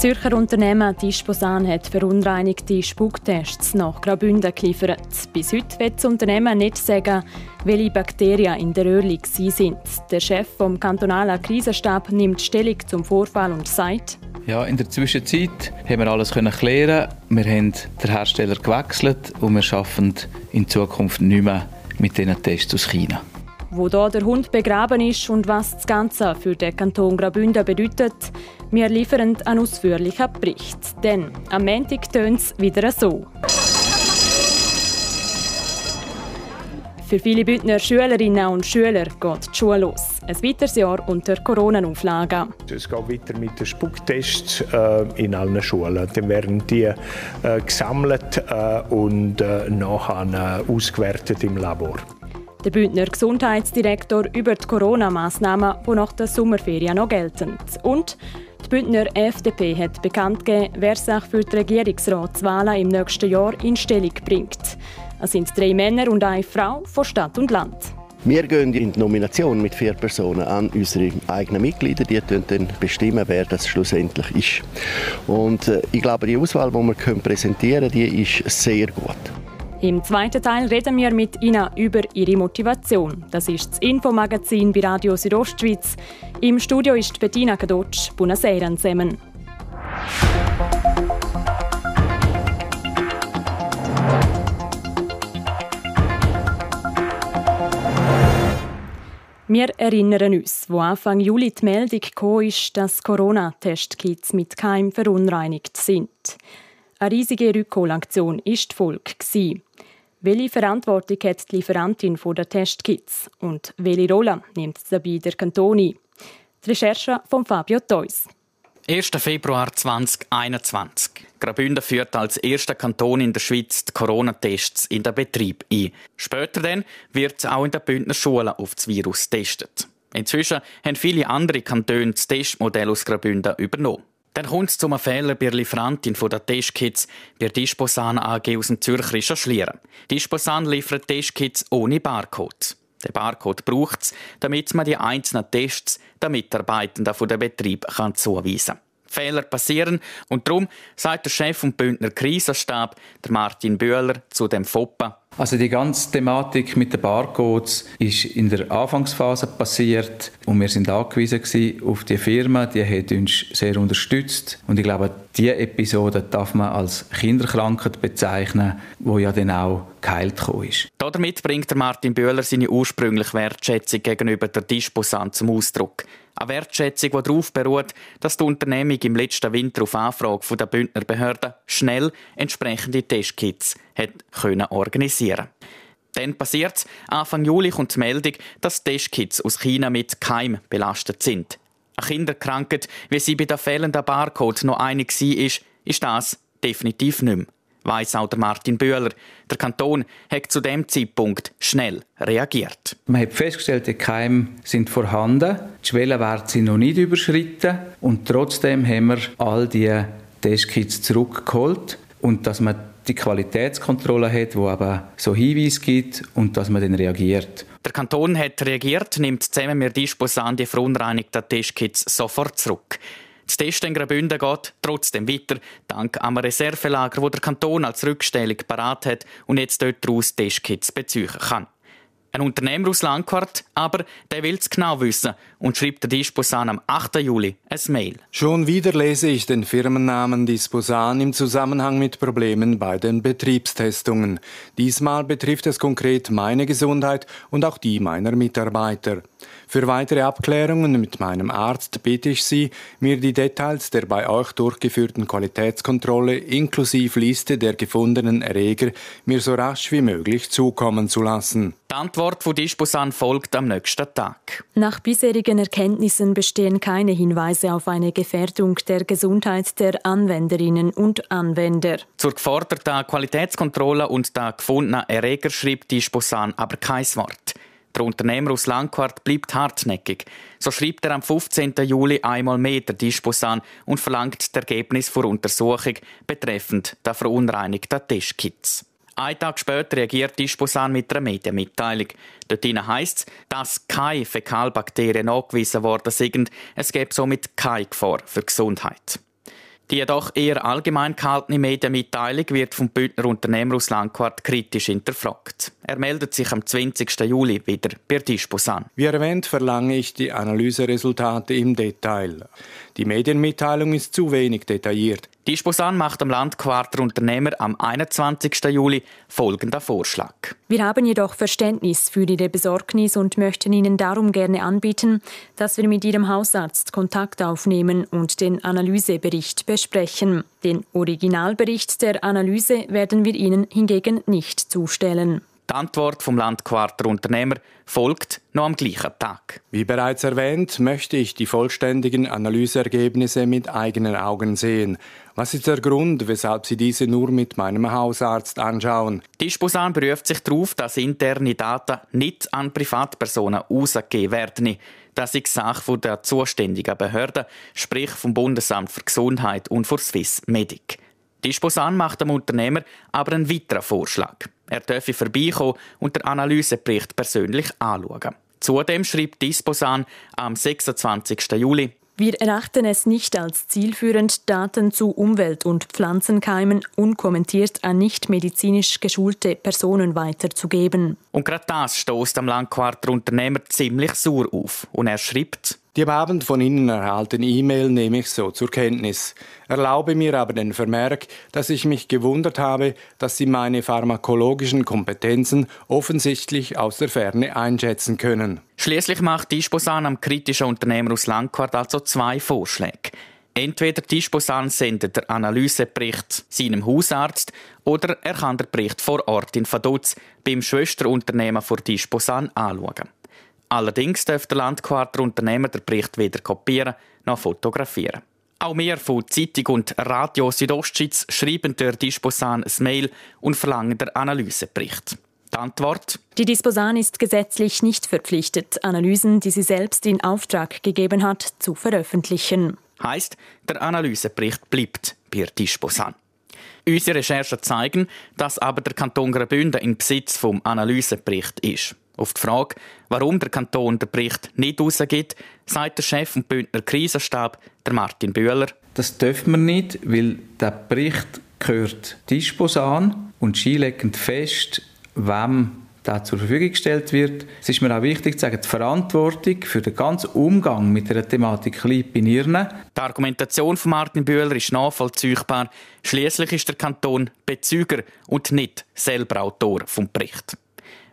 Zürcher Unternehmen Disposan hat verunreinigte Spucktests nach Graubünden geliefert. Bis heute wird das Unternehmen nicht sagen, welche Bakterien in der Öl sind. Der Chef vom kantonalen Krisenstab nimmt Stellung zum Vorfall und sagt, ja, in der Zwischenzeit haben wir alles können klären. Wir haben den Hersteller gewechselt und wir arbeiten in Zukunft nicht mehr mit diesen Tests aus China. Wo da der Hund begraben ist und was das Ganze für den Kanton Graubünden bedeutet, wir liefern einen ausführlichen Bericht. Denn am Montag tönt es wieder so. Für viele Bündner Schülerinnen und Schüler geht die Schule los. Ein weiteres Jahr unter Corona-Auflagen. Es geht weiter mit den Spucktests äh, in allen Schulen. Dann werden die äh, gesammelt äh, und nachher ausgewertet im Labor. Der Bündner Gesundheitsdirektor über die Corona-Massnahmen, die nach der Sommerferien noch gelten. Und die Bündner FDP hat bekannt gegeben, wer sich für die Regierungsratswahlen im nächsten Jahr in Stellung bringt. Es sind drei Männer und eine Frau von Stadt und Land. Wir gehen in die Nomination mit vier Personen an unsere eigenen Mitglieder. Die dann bestimmen, wer das schlussendlich ist. Und äh, ich glaube, die Auswahl, die wir präsentieren können, die ist sehr gut. Im zweiten Teil reden wir mit Ina über ihre Motivation. Das ist das Infomagazin bei Radio Südostschweiz. Im Studio ist Bettina Kadotsch. Buonasera zusammen. Wir erinnern uns, wo Anfang Juli die Meldung kam, dass Corona-Testkits mit Keim verunreinigt sind. Eine riesige Rückholaktion war die Folge. Welche Verantwortung hat die Lieferantin der Testkits und welche Rolle nimmt dabei der Kanton ein? Die Recherche von Fabio Theus. 1. Februar 2021. Graubünden führt als erster Kanton in der Schweiz die Corona-Tests in den Betrieb ein. Später dann wird auch in den Bündner Schulen auf das Virus getestet. Inzwischen haben viele andere Kantone das Testmodell aus Graubünden übernommen. Dann kommt es zu einem Fehler bei der Lieferantin der Testkits bei der Disposan AG aus dem Zürcher Schlieren. Disposan liefert Testkits ohne Barcode. Der Barcode braucht es, damit man die einzelnen Tests den Mitarbeitenden von der Betrieb kann zuweisen kann. Fehler passieren und darum sagt der Chef vom Bündner Krisenstab, der Martin Bühler, zu dem FOPA. Also die ganze Thematik mit den Barcodes ist in der Anfangsphase passiert und wir sind angewiesen auf die Firma, die hat uns sehr unterstützt und ich glaube, diese Episode darf man als Kinderkrankheit bezeichnen, wo ja dann auch geheilt ist. Damit bringt Martin Bühler seine ursprüngliche Wertschätzung gegenüber der Disposant zum Ausdruck. Eine Wertschätzung, die darauf beruht, dass die Unternehmung im letzten Winter auf Anfrage der Bündner Behörden schnell entsprechende Testkits können organisieren. Dann passiert es, Anfang Juli kommt die Meldung, dass Testkits aus China mit Keim belastet sind. Eine Kinderkrankheit, wie sie bei der fehlenden Barcode noch eine war, ist, ist das definitiv nicht mehr weiss auch der Martin Bühler. Der Kanton hat zu dem Zeitpunkt schnell reagiert. Man hat festgestellt, die Keime sind vorhanden, die Schwellenwerte sind noch nicht überschritten und trotzdem haben wir all die Testkits zurückgeholt und dass man die Qualitätskontrolle hat, wo aber so Hinweise gibt und dass man dann reagiert. Der Kanton hat reagiert, nimmt zusammen mit Disposan die verunreinigten Testkits sofort zurück. Das Testen in Graubünden geht trotzdem weiter, dank einem Reservelager, wo der Kanton als Rückstellung parat hat und jetzt dort daraus Testkits beziehen kann. Ein Unternehmer aus Langquart, aber der will es genau wissen und schreibt der Disposan am 8. Juli ein Mail. Schon wieder lese ich den Firmennamen Disposan im Zusammenhang mit Problemen bei den Betriebstestungen. Diesmal betrifft es konkret meine Gesundheit und auch die meiner Mitarbeiter. Für weitere Abklärungen mit meinem Arzt bitte ich Sie, mir die Details der bei euch durchgeführten Qualitätskontrolle inklusive Liste der gefundenen Erreger mir so rasch wie möglich zukommen zu lassen. Die Antwort von Disposan folgt am nächsten Tag. Nach bisherigen Erkenntnissen bestehen keine Hinweise auf eine Gefährdung der Gesundheit der Anwenderinnen und Anwender. Zur geforderten Qualitätskontrolle und der gefundenen Erreger schreibt Disposan aber kein Wort. Der Unternehmer aus Langquart bleibt hartnäckig. So schreibt er am 15. Juli einmal mehr der Disposan und verlangt das Ergebnis der Untersuchung betreffend der verunreinigten Testkits. Ein Tag später reagiert Disposan mit einer Medienmitteilung. Dort heisst es, dass keine Fäkalbakterien nachgewiesen worden sind. Es gäbe somit keine Gefahr für Gesundheit. Die doch eher allgemein gehaltene Medienmitteilung wird vom Bündner Unternehmer aus Langquart kritisch hinterfragt. Er meldet sich am 20. Juli wieder bei Disposan. Wie erwähnt, verlange ich die Analyseresultate im Detail. Die Medienmitteilung ist zu wenig detailliert. Disposan macht am Landquarter Unternehmer am 21. Juli folgenden Vorschlag. Wir haben jedoch Verständnis für Ihre Besorgnis und möchten Ihnen darum gerne anbieten, dass wir mit Ihrem Hausarzt Kontakt aufnehmen und den Analysebericht besprechen. Den Originalbericht der Analyse werden wir Ihnen hingegen nicht zustellen. Die Antwort vom Landquarter Unternehmer folgt noch am gleichen Tag. Wie bereits erwähnt, möchte ich die vollständigen Analyseergebnisse mit eigenen Augen sehen. Was ist der Grund, weshalb Sie diese nur mit meinem Hausarzt anschauen? Disposan beruft sich darauf, dass interne Daten nicht an Privatpersonen ausgegeben werden. Das ist Sache der zuständigen Behörden, sprich vom Bundesamt für Gesundheit und für Swiss Medic. Disposan macht dem Unternehmer aber einen weiteren Vorschlag. Er dürfe vorbeikommen und den Analysebericht persönlich anschauen. Zudem schreibt Disposan am 26. Juli wir erachten es nicht als zielführend, Daten zu Umwelt- und Pflanzenkeimen unkommentiert an nicht medizinisch geschulte Personen weiterzugeben. Und gerade das stößt am Langquarter Unternehmer ziemlich sauer auf. Und er schreibt, die am Abend von Ihnen erhaltene E-Mail nehme ich so zur Kenntnis. Erlaube mir aber den Vermerk, dass ich mich gewundert habe, dass Sie meine pharmakologischen Kompetenzen offensichtlich aus der Ferne einschätzen können. Schließlich macht Disposan am kritischen Unternehmer aus Langquart also zwei Vorschläge. Entweder Disposan sendet der Analysebericht seinem Hausarzt oder er kann den Bericht vor Ort in Vaduz beim Schwesterunternehmen von Disposan anschauen. Allerdings darf der Landquarterunternehmer den Bericht weder kopieren noch fotografieren. Auch wir von Zeitung und Radio Südostschweiz schreiben der Disposan ein Mail und verlangen den Analysebericht. Die Antwort? Die Disposan ist gesetzlich nicht verpflichtet, Analysen, die sie selbst in Auftrag gegeben hat, zu veröffentlichen. Heißt, der Analysebericht bleibt bei Disposan. Unsere Recherchen zeigen, dass aber der Kanton Graubünden in Besitz vom Analysebericht ist. Auf die Frage, warum der Kanton den Bericht nicht rausgibt, sagt der Chef vom Bündner Krisenstab, der Martin Bühler. Das dürfen wir nicht, weil der Bericht gehört Disposan und skileckend fest, wem der zur Verfügung gestellt wird. Es ist mir auch wichtig zu sagen, die Verantwortung für den ganzen Umgang mit der Thematik liegt bei Ihnen. Die Argumentation von Martin Bühler ist nachvollziehbar. Schließlich ist der Kanton Bezüger und nicht selber Autor vom Bericht.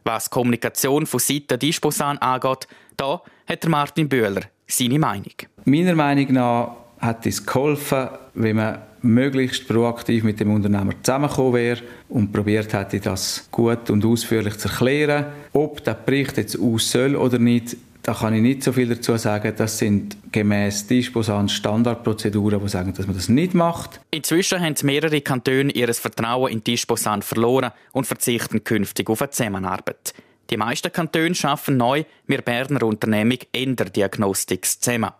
Was Kommunikation von Seiten Disposan angeht, da hat Martin Bühler seine Meinung. Meiner Meinung nach hat es geholfen, wenn man möglichst proaktiv mit dem Unternehmer zusammengekommen wäre und probiert hätte, das gut und ausführlich zu erklären. Ob der Bericht jetzt aus soll oder nicht, da kann ich nicht so viel dazu sagen. Das sind gemäß Disposan Standardprozeduren, die sagen, dass man das nicht macht. Inzwischen haben mehrere Kantone ihr Vertrauen in Disposan verloren und verzichten künftig auf eine Zusammenarbeit. Die meisten Kantone schaffen neu mit Berner Unternehmung Enderdiagnostics zusammen.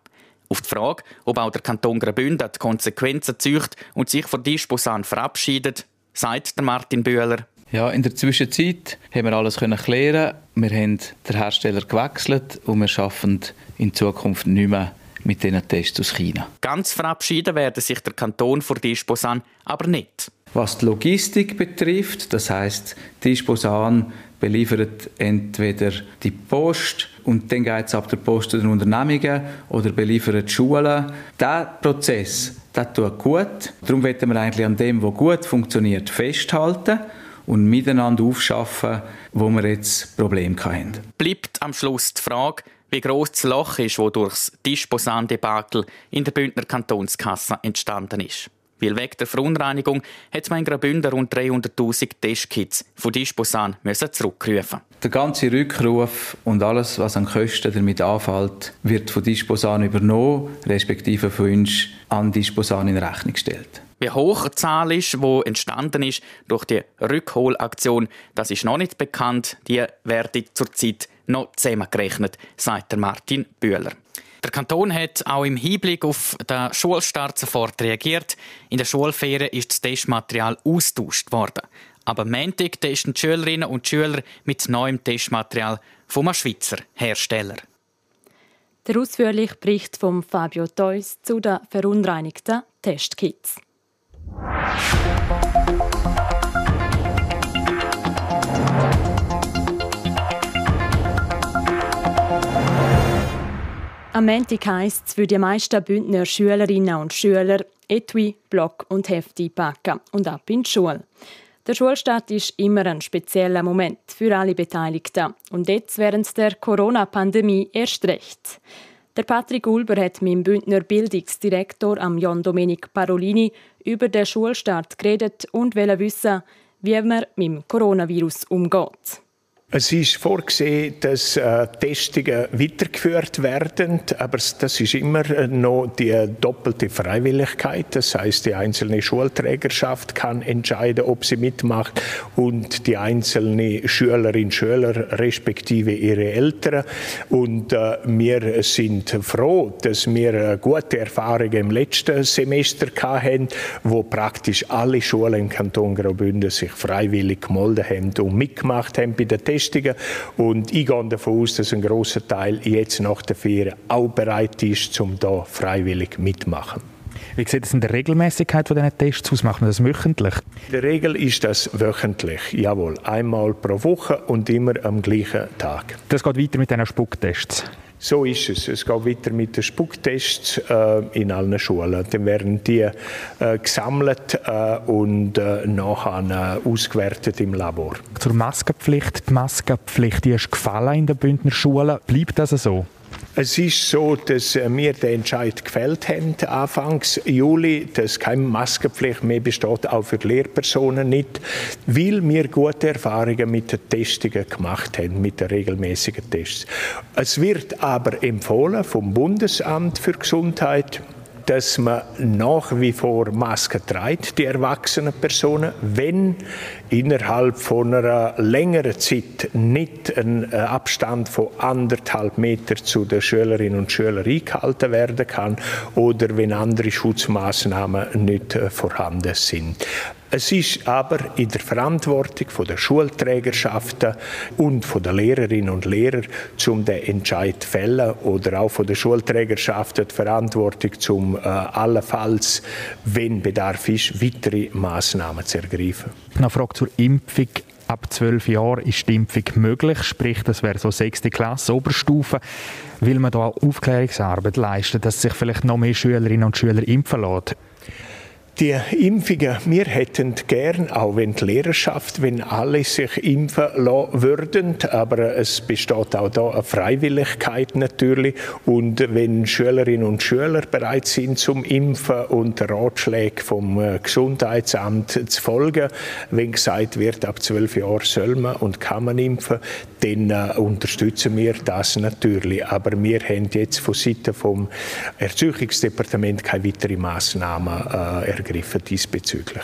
Auf die Frage, ob auch der Kanton Graubünden die Konsequenzen zücht und sich von Disposan verabschiedet, sagt Martin Bühler. Ja, in der Zwischenzeit haben wir alles können klären. Wir haben den Hersteller gewechselt und wir schaffen in Zukunft nicht mehr mit diesen Tests aus China. Ganz verabschieden werden sich der Kanton vor Disposan aber nicht. Was die Logistik betrifft, das heißt, Disposan beliefert entweder die Post und dann geht es ab der Post zu den Unternehmungen oder beliefert die Schulen. Der Prozess, das tut gut. Darum wollen wir eigentlich an dem, was gut funktioniert, festhalten und miteinander aufschaffen, wo wir jetzt Probleme haben. Bleibt am Schluss die Frage, wie groß das Loch ist, das durch das Disposan-Debakel in der Bündner Kantonskasse entstanden ist. Weil wegen der Verunreinigung hat man in Graubünden rund 300'000 Testkits von Disposan müssen zurückrufen. Der ganze Rückruf und alles, was an Kosten damit anfällt, wird von Disposan übernommen, respektive von uns an Disposan in Rechnung gestellt. Wie hoch die Zahl ist, die entstanden ist durch die Rückholaktion, das ist noch nicht bekannt. Die werden zurzeit noch zusammengerechnet, sagt Martin Bühler. Der Kanton hat auch im Hinblick auf den Schulstart sofort reagiert. In der Schulferien ist das Testmaterial austauscht worden. Aber Montag testen die Schülerinnen und Schüler mit neuem Testmaterial vom Schweizer Hersteller. Der ausführliche Bericht von Fabio Theus zu den verunreinigten Testkits. Am Montag heisst es für die meisten Bündner Schülerinnen und Schüler Etui, Block und Hefte packen und ab in die Schule. Der Schulstart ist immer ein spezieller Moment für alle Beteiligten und jetzt während der Corona-Pandemie erst recht. Der Patrick Ulber hat mit dem Bündner Bildungsdirektor am John Domenic Parolini über den Schulstart geredet und will wissen, wie man mit dem Coronavirus umgeht. Es ist vorgesehen, dass äh, Testungen weitergeführt werden, aber das ist immer äh, noch die doppelte Freiwilligkeit. Das heißt, die einzelne Schulträgerschaft kann entscheiden, ob sie mitmacht und die einzelne Schülerin, Schüler respektive ihre Eltern. Und äh, wir sind froh, dass wir äh, gute Erfahrungen im letzten Semester hatten, wo praktisch alle Schulen im Kanton Graubünden sich freiwillig gemeldet haben und mitgemacht haben bei der Testungen befestigen. Und ich gehe davon aus, dass ein großer Teil jetzt nach der Ferien auch bereit ist, um da freiwillig mitmachen. Wie sieht es in der Regelmäßigkeit von diesen Tests aus? Machen wir das wöchentlich? In der Regel ist das wöchentlich, jawohl. Einmal pro Woche und immer am gleichen Tag. Das geht weiter mit diesen Spucktests? So ist es. Es geht weiter mit den Spucktests äh, in allen Schulen. Dann werden die äh, gesammelt äh, und äh, nachher äh, ausgewertet im Labor. Zur Maskenpflicht. Die Maskenpflicht die ist gefallen in den Bündner Schulen. Bleibt das so? Es ist so, dass äh, wir den Entscheid gefällt haben, Anfangs Juli, dass keine Maskenpflicht mehr besteht, auch für die Lehrpersonen nicht, weil wir gute Erfahrungen mit den Testungen gemacht haben, mit den regelmäßigen Tests. Es wird aber empfohlen vom Bundesamt für Gesundheit, dass man nach wie vor Masken trägt, die erwachsenen Personen, wenn innerhalb von einer längeren Zeit nicht ein äh, Abstand von anderthalb Meter zu den Schülerinnen und Schülern eingehalten werden kann oder wenn andere Schutzmaßnahmen nicht äh, vorhanden sind. Es ist aber in der Verantwortung der Schulträgerschaften und der Lehrerinnen und Lehrer, zum den Entscheid zu fällen oder auch von der Schulträgerschaften die Verantwortung, zum äh, allenfalls, wenn Bedarf ist, weitere Maßnahmen zu ergreifen. Eine Frage zur Impfung. Ab zwölf Jahren ist die Impfung möglich, sprich, das wäre so sechste Klasse, Oberstufe. Will man da Aufklärungsarbeit leisten, dass sich vielleicht noch mehr Schülerinnen und Schüler impfen lassen? Die Impfungen, wir hätten gern, auch wenn die Lehrerschaft, wenn alle sich impfen lassen würden, aber es besteht auch da eine Freiwilligkeit natürlich und wenn Schülerinnen und Schüler bereit sind zum Impfen und Ratschläge vom äh, Gesundheitsamt zu folgen, wenn gesagt wird, ab zwölf Jahren soll man und kann man impfen, dann äh, unterstützen wir das natürlich. Aber wir haben jetzt von Seiten vom Erziehungsdepartement keine weiteren Massnahmen äh, diesbezüglich.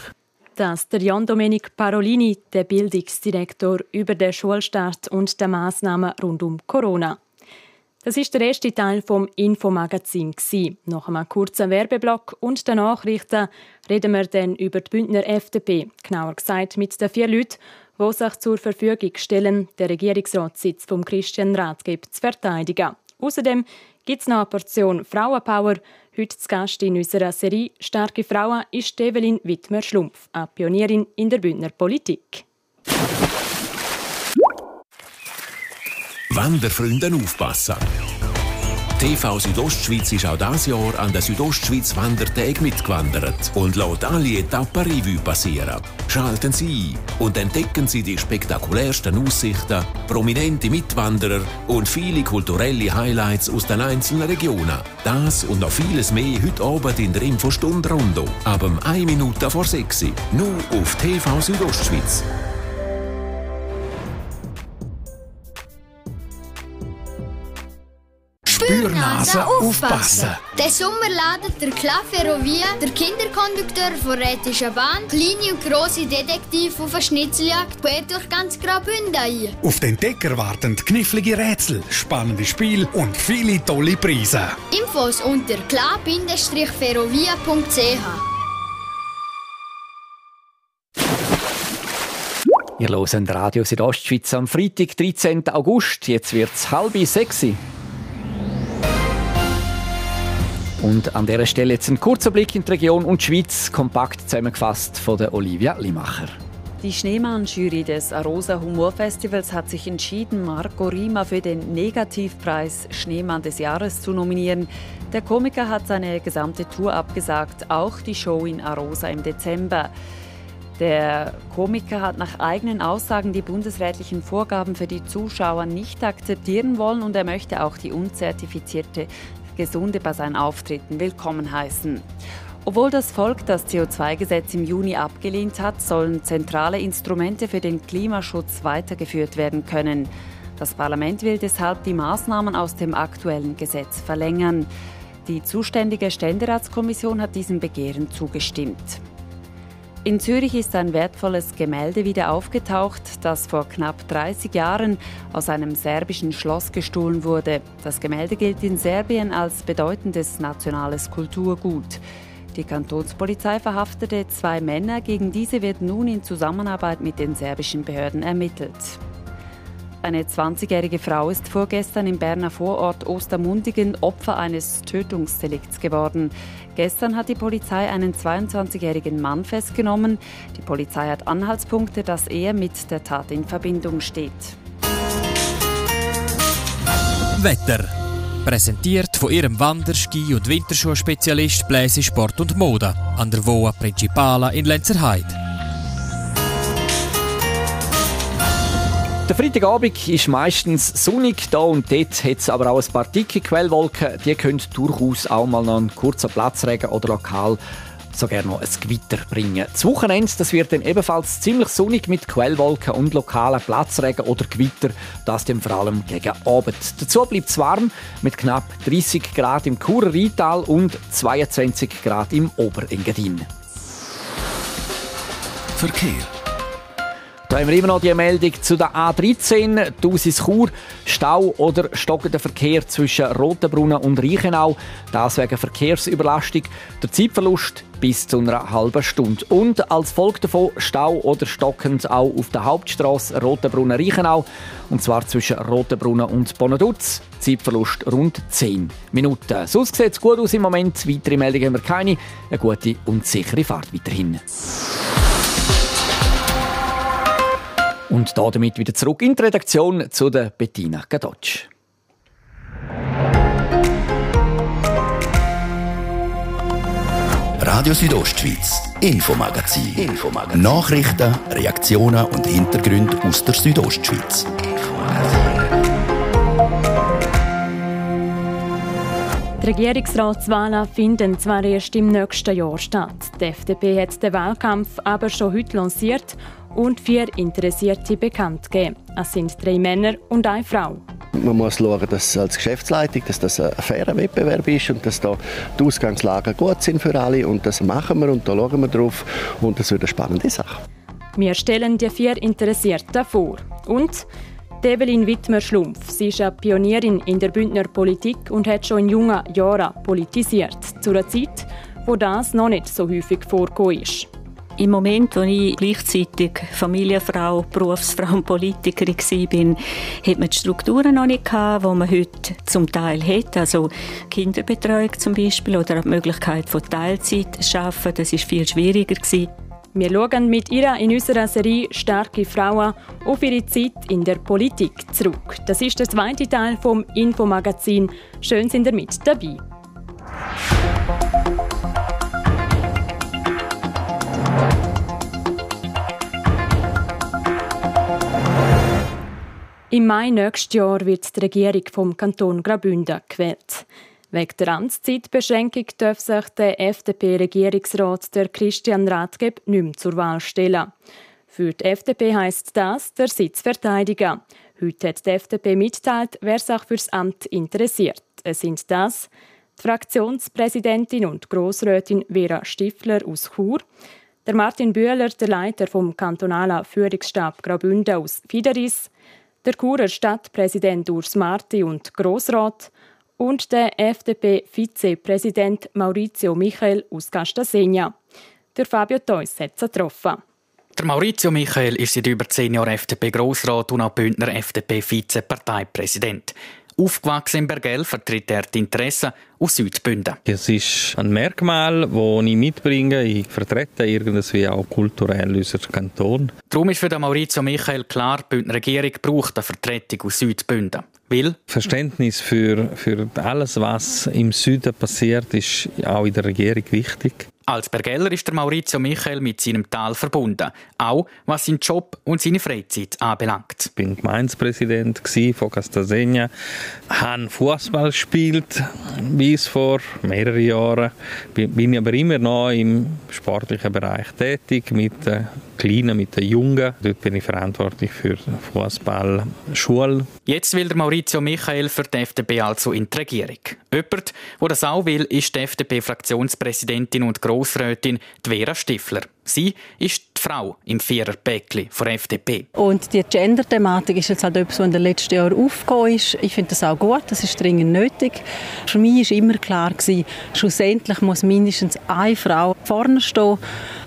Das der Jan Domenic Parolini, der Bildungsdirektor, über den Schulstart und die Massnahmen rund um Corona. Das ist der erste Teil vom Infomagazin. Nach einem kurzen Werbeblock und den Nachrichten reden wir dann über die Bündner FDP, genauer gesagt mit den vier Leuten, die sich zur Verfügung stellen, den Regierungsratssitz vom Christian Ratgeber zu verteidigen. Außerdem gibt es noch eine Portion Frauenpower. Heute zu Gast in unserer Serie «Starke Frauen» ist Evelyn Wittmer-Schlumpf, eine Pionierin in der Bündner Politik. Wanderfreunden aufpassen! TV Südostschweiz ist auch dieses Jahr an der Südostschweiz Wandertag mitgewandert und lässt alle Etappen Revue passieren. Schalten Sie ein und entdecken Sie die spektakulärsten Aussichten, prominente Mitwanderer und viele kulturelle Highlights aus den einzelnen Regionen. Das und noch vieles mehr heute Abend in der Infostunde Rondo. Ab 1 Minute vor 6 Nur auf TV Südostschweiz. Spürnase aufpassen. Der Sommer ladet der Club Ferrovia, der Kinderkondukteur von Rätischer Bahn, kleine und grosse Detektiv auf eine Schnitzeljagd quer durch ganz Graubünden ein. Auf den Decker warten knifflige Rätsel, spannende Spiele und viele tolle Preise. Infos unter klar-ferrovia.ch Ihr hört Radio Südostschweiz am Freitag, 13. August. Jetzt wird es halb sechs. Und an dieser Stelle jetzt ein kurzer Blick in die Region und die Schweiz, kompakt zusammengefasst von der Olivia Limacher. Die Schneemann-Jury des Arosa Humorfestivals hat sich entschieden, Marco Rima für den Negativpreis Schneemann des Jahres zu nominieren. Der Komiker hat seine gesamte Tour abgesagt, auch die Show in Arosa im Dezember. Der Komiker hat nach eigenen Aussagen die bundesrätlichen Vorgaben für die Zuschauer nicht akzeptieren wollen und er möchte auch die unzertifizierte Gesunde bei seinen Auftritten willkommen heißen. Obwohl das Volk das CO2-Gesetz im Juni abgelehnt hat, sollen zentrale Instrumente für den Klimaschutz weitergeführt werden können. Das Parlament will deshalb die Maßnahmen aus dem aktuellen Gesetz verlängern. Die zuständige Ständeratskommission hat diesem Begehren zugestimmt. In Zürich ist ein wertvolles Gemälde wieder aufgetaucht, das vor knapp 30 Jahren aus einem serbischen Schloss gestohlen wurde. Das Gemälde gilt in Serbien als bedeutendes nationales Kulturgut. Die Kantonspolizei verhaftete zwei Männer, gegen diese wird nun in Zusammenarbeit mit den serbischen Behörden ermittelt. Eine 20-jährige Frau ist vorgestern im Berner Vorort Ostermundigen Opfer eines Tötungsdelikts geworden. Gestern hat die Polizei einen 22-jährigen Mann festgenommen. Die Polizei hat Anhaltspunkte, dass er mit der Tat in Verbindung steht. Wetter. Präsentiert von ihrem Wander-, Ski- und Winterschuhspezialist Bläse Sport und Mode an der Voa Principala in Lenzerheide. Der Freitagabend ist meistens sonnig, da und dort hat es aber auch ein paar dicke Quellwolken. Die können durchaus auch mal noch einen kurzen Platzregen oder lokal sogar noch ein Gewitter bringen. Das Wochenende das wird dann ebenfalls ziemlich sonnig mit Quellwolken und lokalen Platzregen oder Gewitter, das dann vor allem gegen Abend. Dazu bleibt es warm mit knapp 30 Grad im Churer Rheintal und 22 Grad im Oberengadin. Verkehr da haben wir immer noch die Meldung zu der A13, Tausis Chur, Stau oder stockender Verkehr zwischen Rotenbrunnen und Reichenau. Das wegen Verkehrsüberlastung. Der Zeitverlust bis zu einer halben Stunde. Und als Folge davon Stau oder stockend auch auf der Hauptstraße Rotenbrunnen-Reichenau. Und zwar zwischen Rotenbrunnen und Bonaduz. Zeitverlust rund 10 Minuten. Sonst sieht es gut aus im Moment. Weitere Meldungen haben wir keine. Eine gute und sichere Fahrt weiterhin. Und damit wieder zurück in die Redaktion zu der Bettina Gadotsch. Radio Südostschweiz, Infomagazin. Infomagazin. Nachrichten, Reaktionen und Hintergründe aus der Südostschweiz. Die Regierungsratswahlen finden zwar erst im nächsten Jahr statt. Die FDP hat den Wahlkampf aber schon heute lanciert und vier Interessierte bekannt gegeben. Es sind drei Männer und eine Frau. Man muss schauen, dass als Geschäftsleitung dass das ein fairer Wettbewerb ist und dass da die Ausgangslagen gut sind für alle. Und das machen wir und da schauen wir drauf. Und das wird eine spannende Sache. Wir stellen die vier Interessierten vor. Und Evelyn Wittmer-Schlumpf. Sie ist eine Pionierin in der Bündner Politik und hat schon in jungen Jahren politisiert. Zu einer Zeit, wo das noch nicht so häufig vorgekommen ist. Im Moment, als ich gleichzeitig Familienfrau, Berufsfrau und Politikerin war, hat man die Strukturen noch nicht gehabt, die man heute zum Teil hat. Also Kinderbetreuung zum Beispiel oder die Möglichkeit von Teilzeit zu arbeiten, das war viel schwieriger. Gewesen. Wir schauen mit ihr in unserer Serie «Starke Frauen» auf ihre Zeit in der Politik zurück. Das ist der zweite Teil vom Infomagazin. Schön sind ihr mit dabei. Im Mai nächstes Jahr wird die Regierung vom Kanton Graubünden gewählt. Wegen der Amtszeitbeschränkung darf sich der FDP-Regierungsrat der Christian Rathgeb nicht mehr zur Wahl stellen. Für die FDP heisst das der Sitz verteidigen. Heute hat die FDP mitteilt, wer sich für das Amt interessiert. Es sind das die Fraktionspräsidentin und Grossrätin Vera Stifler aus Chur, der Martin Bühler, der Leiter vom kantonalen Führungsstab Graubünden aus Fideris, der Churer Stadtpräsident Urs Marti und Grossrat und der FDP-Vizepräsident Maurizio Michael aus Castasegna. Der Fabio Theus hat sie getroffen. Der Maurizio Michael ist seit über zehn Jahren FDP-Grossrat und auch Bündner FDP-Vizeparteipräsident. Aufgewachsen in Bergell vertritt er die Interessen aus Südbünden. Es ist ein Merkmal, das ich mitbringe. Ich vertrete irgendwie auch kulturell unseren Kanton. Darum ist für den Maurizio Michael klar, die Bündner Regierung braucht eine Vertretung aus Südbünden. Weil Verständnis für, für alles, was im Süden passiert, ist auch in der Regierung wichtig. Als Bergeller ist der Maurizio Michael mit seinem Tal verbunden, auch was seinen Job und seine Freizeit anbelangt. Ich war Gemeinspräsident von Castasegna, habe Fußball gespielt, bis vor mehreren Jahren. Bin aber immer noch im sportlichen Bereich tätig, mit den Kleinen, mit den Jungen. Dort bin ich verantwortlich für Fußball, Schule. Jetzt will der Maurizio Michael für die FDP also in die Regierung. Jemand, der das auch will, ist die FDP-Fraktionspräsidentin und Grossrätin Vera Stifler. Sie ist die Frau im Viererpäckli von der FDP. Und die Gender-Thematik ist jetzt halt etwas, was in den letzten Jahren aufgekommen ist. Ich finde das auch gut, das ist dringend nötig. Für mich war immer klar, gewesen, schlussendlich muss mindestens eine Frau vorne stehen.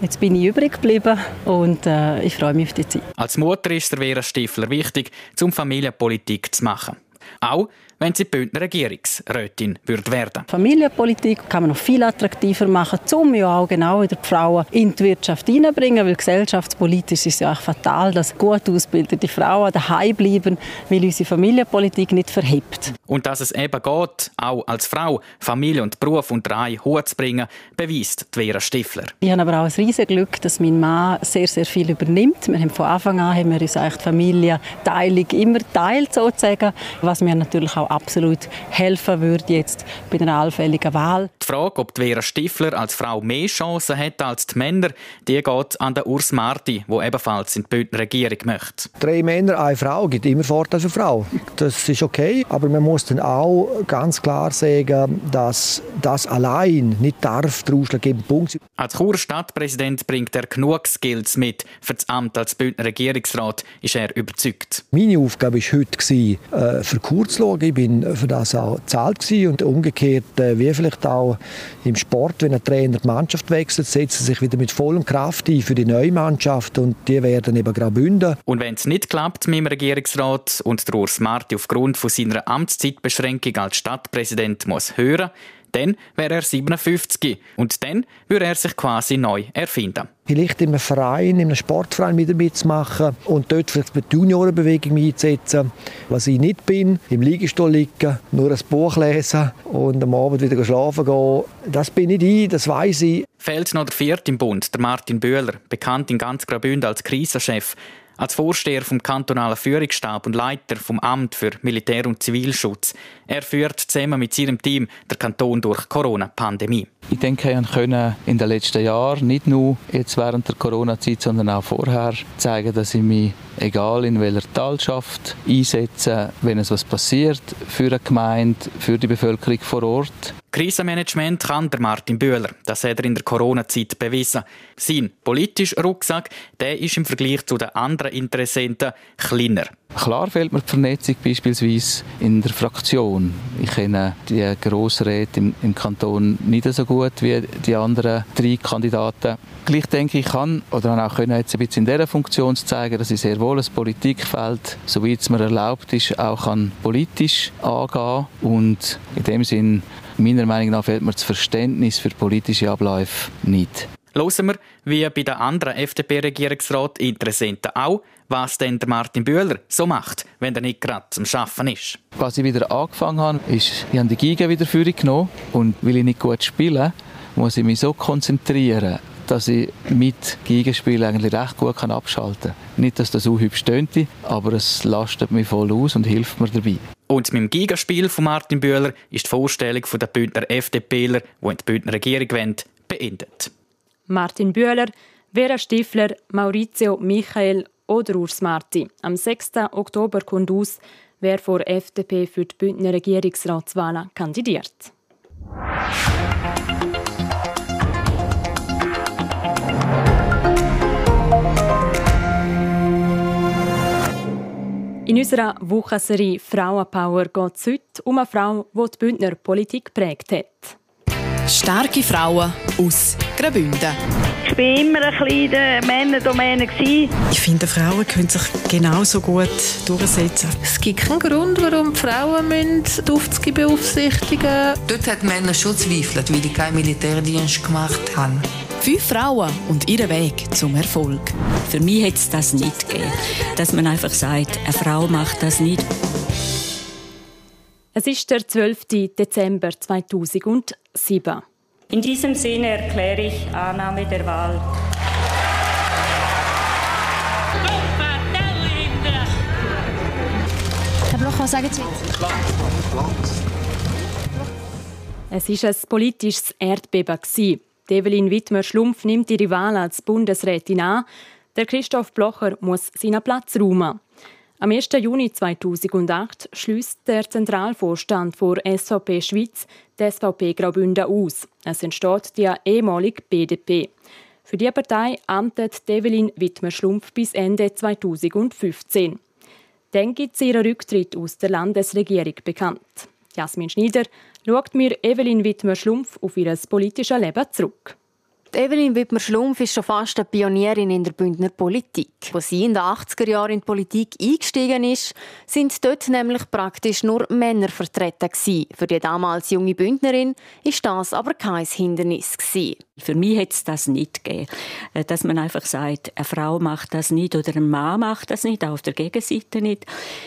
Jetzt bin ich übrig geblieben und äh, ich freue mich auf die Zeit. Als Mutter ist der Vera Stifler wichtig, um Familienpolitik zu machen. Auch wenn sie Bündner Regierungsrätin werden. Familienpolitik kann man noch viel attraktiver machen, um ja auch genau wieder die Frauen in die Wirtschaft hineinbringen, weil gesellschaftspolitisch ist es ja auch fatal, dass gut ausgebildete Frauen daheim bleiben, weil unsere Familienpolitik nicht verhebt. Und dass es eben geht, auch als Frau Familie und Beruf unter einen Hut zu bringen, beweist Vera Stifler. Ich habe aber auch ein riesiges Glück, dass mein Mann sehr, sehr viel übernimmt. Wir haben von Anfang an haben wir uns eigentlich die Familienteilung immer teilt sozusagen, was mir natürlich auch auch absolut helfen würde jetzt bei einer allfälligen Wahl. Die Frage, ob Vera Stifler als Frau mehr Chancen hat als die Männer, die geht an den Urs Marti, der ebenfalls in die Bündner Regierung möchte. Drei Männer, eine Frau gibt immer Vorteil für Frau. Das ist okay, aber man muss dann auch ganz klar sagen, dass das allein nicht darf der ausschlaggebende Punkt. Als Churer Stadtpräsident bringt er genug Skills mit für das Amt als Bündner Regierungsrat, ist er überzeugt. Meine Aufgabe war heute, äh, für Kur zu schauen bin für das auch bezahlt und umgekehrt, äh, wie vielleicht auch im Sport, wenn ein Trainer die Mannschaft wechselt, setzt er sich wieder mit vollem Kraft ein für die neue Mannschaft und die werden eben Graubünden. Und wenn es nicht klappt mit dem Regierungsrat und der Urs Marti aufgrund von seiner Amtszeitbeschränkung als Stadtpräsident muss hören, dann wäre er 57 und dann würde er sich quasi neu erfinden. Vielleicht in einem Verein, in einem Sportverein wieder mitzumachen und dort vielleicht mit der Juniorenbewegung einzusetzen. Was ich nicht bin, im Liegestuhl liegen, nur ein Buch lesen und am Abend wieder schlafen gehen. Das bin ich ich, das weiß ich. Fehlt noch der Vierte im Bund, der Martin Bühler, bekannt in ganz Graubünden als Krisenchef. Als Vorsteher vom kantonalen Führungsstab und Leiter vom Amt für Militär- und Zivilschutz. Er führt zusammen mit seinem Team den Kanton durch Corona-Pandemie. Ich denke, ich konnte in den letzten Jahren, nicht nur jetzt während der Corona-Zeit, sondern auch vorher, zeigen, dass ich mich, egal in welcher Talschaft, einsetze, wenn es was passiert, für eine Gemeinde, für die Bevölkerung vor Ort. Krisenmanagement kann der Martin Bühler. Das hat er in der Corona-Zeit bewiesen. Sein politischer Rucksack der ist im Vergleich zu den anderen Interessenten kleiner. Klar fehlt mir die Vernetzung beispielsweise in der Fraktion. Ich kenne die Grossräte im, im Kanton nicht so gut wie die anderen drei Kandidaten. Gleich denke ich, kann oder auch können jetzt ein bisschen in dieser Funktion zeigen, dass ich sehr wohl ein Politikfeld, soweit es mir erlaubt ist, auch kann politisch angehen und in dem Sinn meiner Meinung nach fehlt mir das Verständnis für politische Abläufe nicht. Hören wir, wie bei den anderen FDP-Regierungsrat Interessenten auch, was denn der Martin Bühler so macht, wenn er nicht gerade zum Schaffen ist. Was ich wieder angefangen habe, ist, ich habe die Giga wieder für genommen und weil ich nicht gut spiele, muss ich mich so konzentrieren, dass ich mit Gegenspiel eigentlich recht gut abschalten kann. Nicht, dass das so hübsch stöhnte, aber es lastet mich voll aus und hilft mir dabei. Und mit dem Gigaspiel von Martin Bühler ist die Vorstellung der Bündner FDPler, die in die Bündner Regierung wollen, beendet. Martin Bühler, Vera Stifler, Maurizio Michael oder Urs Marti. Am 6. Oktober kommt aus, wer vor FDP für die Bündner Regierungsratswahlen kandidiert. In unserer Wochenserie Frauenpower geht es heute um eine Frau, die die Bündner Politik prägt hat. Starke Frauen aus Graubünden. Ich war immer ein bisschen der Männerdomäne. Ich finde, Frauen können sich genauso gut durchsetzen. Es gibt keinen Grund, warum Frauen die Aufzüge beaufsichtigen Dort hat Männer schon zweifelt, weil die keinen Militärdienst gemacht haben. Fünf Frauen und ihren Weg zum Erfolg. Für mich hätte es das nicht gegeben, dass man einfach sagt, eine Frau macht das nicht. Es ist der 12. Dezember 2007. In diesem Sinne erkläre ich Annahme der Wahl. Herr Bloch, was sagen Sie? Es war ein politisches Erdbeben. Evelyn Wittmer-Schlumpf nimmt ihre Wahl als Bundesrätin an. Der Christoph Blocher muss seinen Platz räumen. Am 1. Juni 2008 schließt der Zentralvorstand vor SVP Schweiz die SVP Graubünden aus. Es entsteht die ehemalige BDP. Für die Partei amtet Evelyn Wittmer-Schlumpf bis Ende 2015. Dann gibt sie ihren Rücktritt aus der Landesregierung bekannt. Jasmin Schneider schaut mir Evelyn Wittmer-Schlumpf auf ihr politisches Leben zurück. Evelyn Wittmer-Schlumpf ist schon fast eine Pionierin in der Bündner Politik. Als sie in den 80er Jahren in die Politik eingestiegen ist, sind dort nämlich praktisch nur Männer vertreten. Für die damals junge Bündnerin ist das aber kein Hindernis. Für mich hätte es das nicht gegeben, äh, dass man einfach sagt, eine Frau macht das nicht oder ein Mann macht das nicht, auch auf der Gegenseite nicht.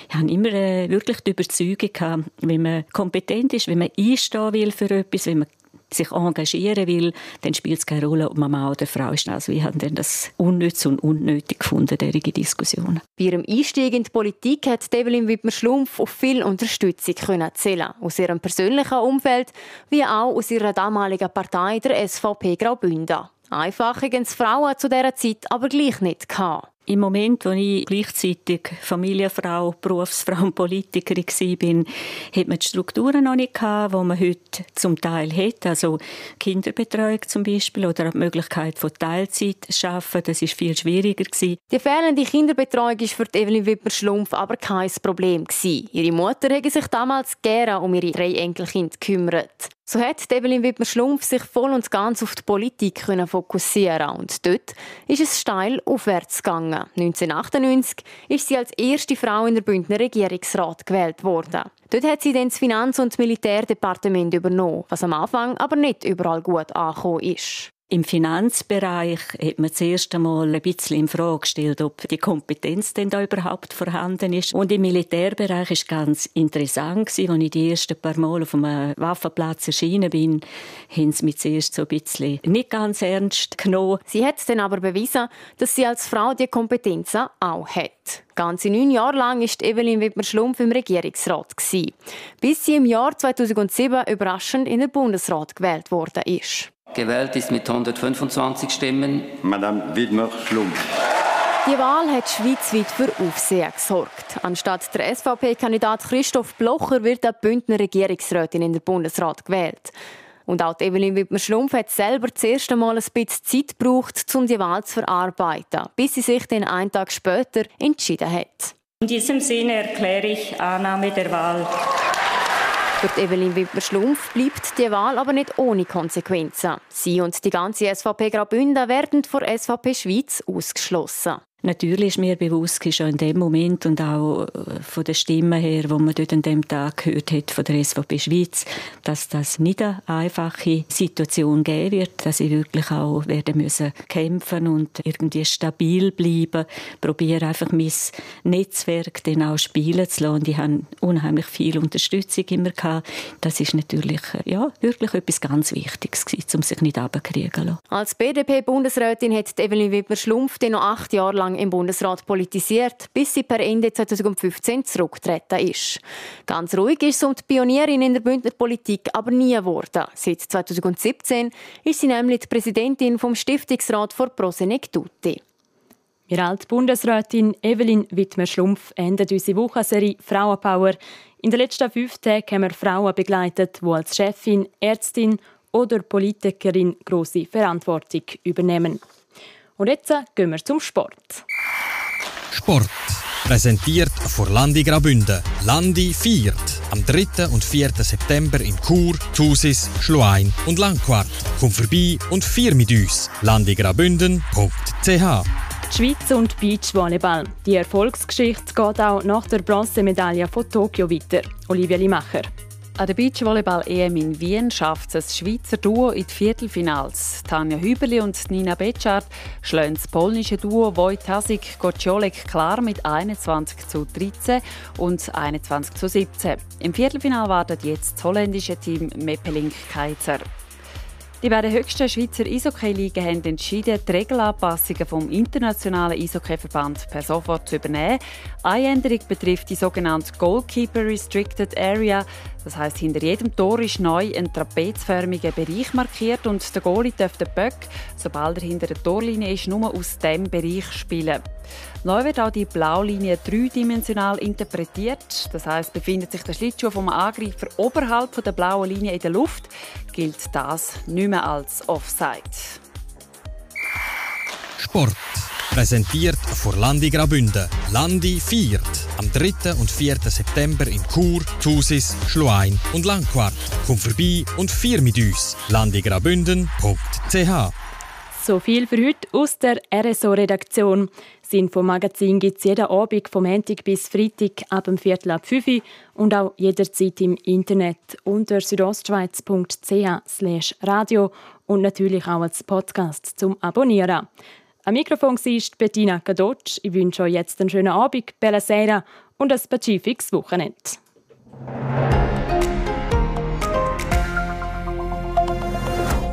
Ich habe immer äh, wirklich die Überzeugung gehabt, wenn man kompetent ist, wenn man einstehen will für etwas, wenn man sich engagieren will, dann spielt es keine Rolle, ob man Mann oder Frau ist. Also wir haben das unnütz und unnötig gefunden, diese Diskussionen. Bei ihrem Einstieg in die Politik hat Evelyn Wittmer-Schlumpf auf viel Unterstützung können zählen aus ihrem persönlichen Umfeld wie auch aus ihrer damaligen Partei, der SVP Graubünden. Einfach hatten Frauen zu dieser Zeit aber gleich nicht gehabt. Im Moment, wo ich gleichzeitig Familienfrau, Berufsfrau und Politikerin war, hat man die Strukturen noch nicht gehabt, die man heute zum Teil hat. Also Kinderbetreuung zum Beispiel oder die Möglichkeit von Teilzeit zu arbeiten, das ist viel schwieriger. Die fehlende Kinderbetreuung war für Evelyn Wipper-Schlumpf aber kein Problem. Ihre Mutter hätte sich damals gerne um ihre drei Enkelkinder gekümmert. So hat Evelyn Wittmer-Schlumpf sich voll und ganz auf die Politik fokussieren und dort ist es steil aufwärts gegangen. 1998 ist sie als erste Frau in der Bündner Regierungsrat gewählt worden. Dort hat sie dann das Finanz- und Militärdepartement übernommen, was am Anfang aber nicht überall gut angekommen ist. Im Finanzbereich hat man zuerst einmal ein bisschen in Frage gestellt, ob die Kompetenz denn da überhaupt vorhanden ist. Und im Militärbereich ist ganz interessant gewesen, als ich die ersten paar Mal auf einem Waffenplatz erschienen bin, haben sie mich zuerst so ein bisschen nicht ganz ernst genommen. Sie hat dann aber bewiesen, dass sie als Frau die Kompetenzen auch hat. Ganze neun Jahre lang war Evelyn Wittmer-Schlumpf im Regierungsrat. Bis sie im Jahr 2007 überraschend in den Bundesrat gewählt worden ist. Gewählt ist mit 125 Stimmen Madame Widmer-Schlumpf. Die Wahl hat schweizweit für Aufsehen gesorgt. Anstatt der SVP-Kandidat Christoph Blocher wird der Bündner Regierungsrätin in den Bundesrat gewählt. Und auch Evelyn Wittmer-Schlumpf hat selber das erste Mal ein bisschen Zeit gebraucht, um die Wahl zu verarbeiten, bis sie sich dann einen Tag später entschieden hat. In diesem Sinne erkläre ich Annahme der Wahl. Für Evelyn Wittmer-Schlumpf bleibt die Wahl aber nicht ohne Konsequenzen. Sie und die ganze SVP Graubünden werden vor SVP Schweiz ausgeschlossen. Natürlich ist mir bewusst, schon in dem Moment und auch äh, von der Stimme her, wo man dort an dem Tag gehört hat von der SVP Schweiz, dass das nicht eine einfache Situation geben wird, dass ich wirklich auch werden müssen kämpfen und irgendwie stabil bleiben, probiere einfach mein Netzwerk dann auch spielen zu lassen. Und ich habe unheimlich viel Unterstützung immer gehabt. Das ist natürlich äh, ja wirklich etwas ganz Wichtiges gewesen, um sich nicht abzukriegen zu lassen. Als BDP-Bundesrätin hat Evelyn Wipper-Schlumpf dann noch acht Jahre lang lang im Bundesrat politisiert, bis sie per Ende 2015 zurückgetreten ist. Ganz ruhig ist sie die Pionierin in der Bündner Politik aber nie geworden. Seit 2017 ist sie nämlich die Präsidentin vom Stiftungsrat vor Prosenec Tutti. Wir alte Bundesrätin Evelyn Wittmer-Schlumpf endet unsere Wochenserie Frauenpower. In den letzten fünf Tagen haben wir Frauen begleitet, die als Chefin, Ärztin oder Politikerin große Verantwortung übernehmen. Und jetzt gehen wir zum Sport. Sport. Präsentiert von Landi Grabünde. Landi viert. Am 3. und 4. September in Chur, Thusis, Schluein und Langquart. Komm vorbei und vier mit uns. landigrabünden.ch die Schweiz und Beachvolleyball. Die Erfolgsgeschichte geht auch nach der Bronzemedaille von Tokio weiter. Olivia Limacher. An der Beachvolleyball-EM in Wien schafft es das Schweizer Duo in die Viertelfinals. Tanja Hüberli und Nina Betschart schlagen das polnische Duo Wojtasik Gociolek klar mit 21 zu 13 und 21 zu 17. Im Viertelfinal wartet jetzt das holländische Team Meppelink-Keizer. Die beiden höchsten Schweizer Eishockey-Ligen haben entschieden, die Regelanpassungen vom Internationalen Eishockey-Verband per sofort zu übernehmen. Eine Änderung betrifft die sogenannte Goalkeeper Restricted Area. Das heißt, hinter jedem Tor ist neu ein trapezförmiger Bereich markiert und der Goalie darf den Böck, sobald er hinter der Torlinie ist, nur aus diesem Bereich spielen. Neu wird auch die Blaulinie dreidimensional interpretiert. Das heißt, befindet sich der Schlittschuh vom Angreifer oberhalb der blauen Linie in der Luft, gilt das nicht mehr als Offside. Sport. Präsentiert von Landi Grabünde. Landi viert. Am 3. und 4. September in Chur, Thusis, Schluein und Langquart. Komm vorbei und vier mit uns. landigrabünden.ch so viel für heute aus der RSO-Redaktion. Das Infomagazin gibt es jeden Abend vom Montag bis Freitag ab dem Viertel ab 5 Uhr und auch jederzeit im Internet unter südostschweiz.ch radio und natürlich auch als Podcast zum Abonnieren. Am Mikrofon war Bettina Kadotsch. Ich wünsche euch jetzt einen schönen Abend, bella sera und ein pazifisches Wochenende.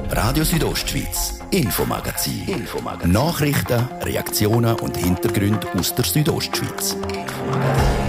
Radio Südostschweiz, Infomagazin. Infomagazin. Nachrichten, Reaktionen und Hintergründe aus der Südostschweiz. Infomagazin.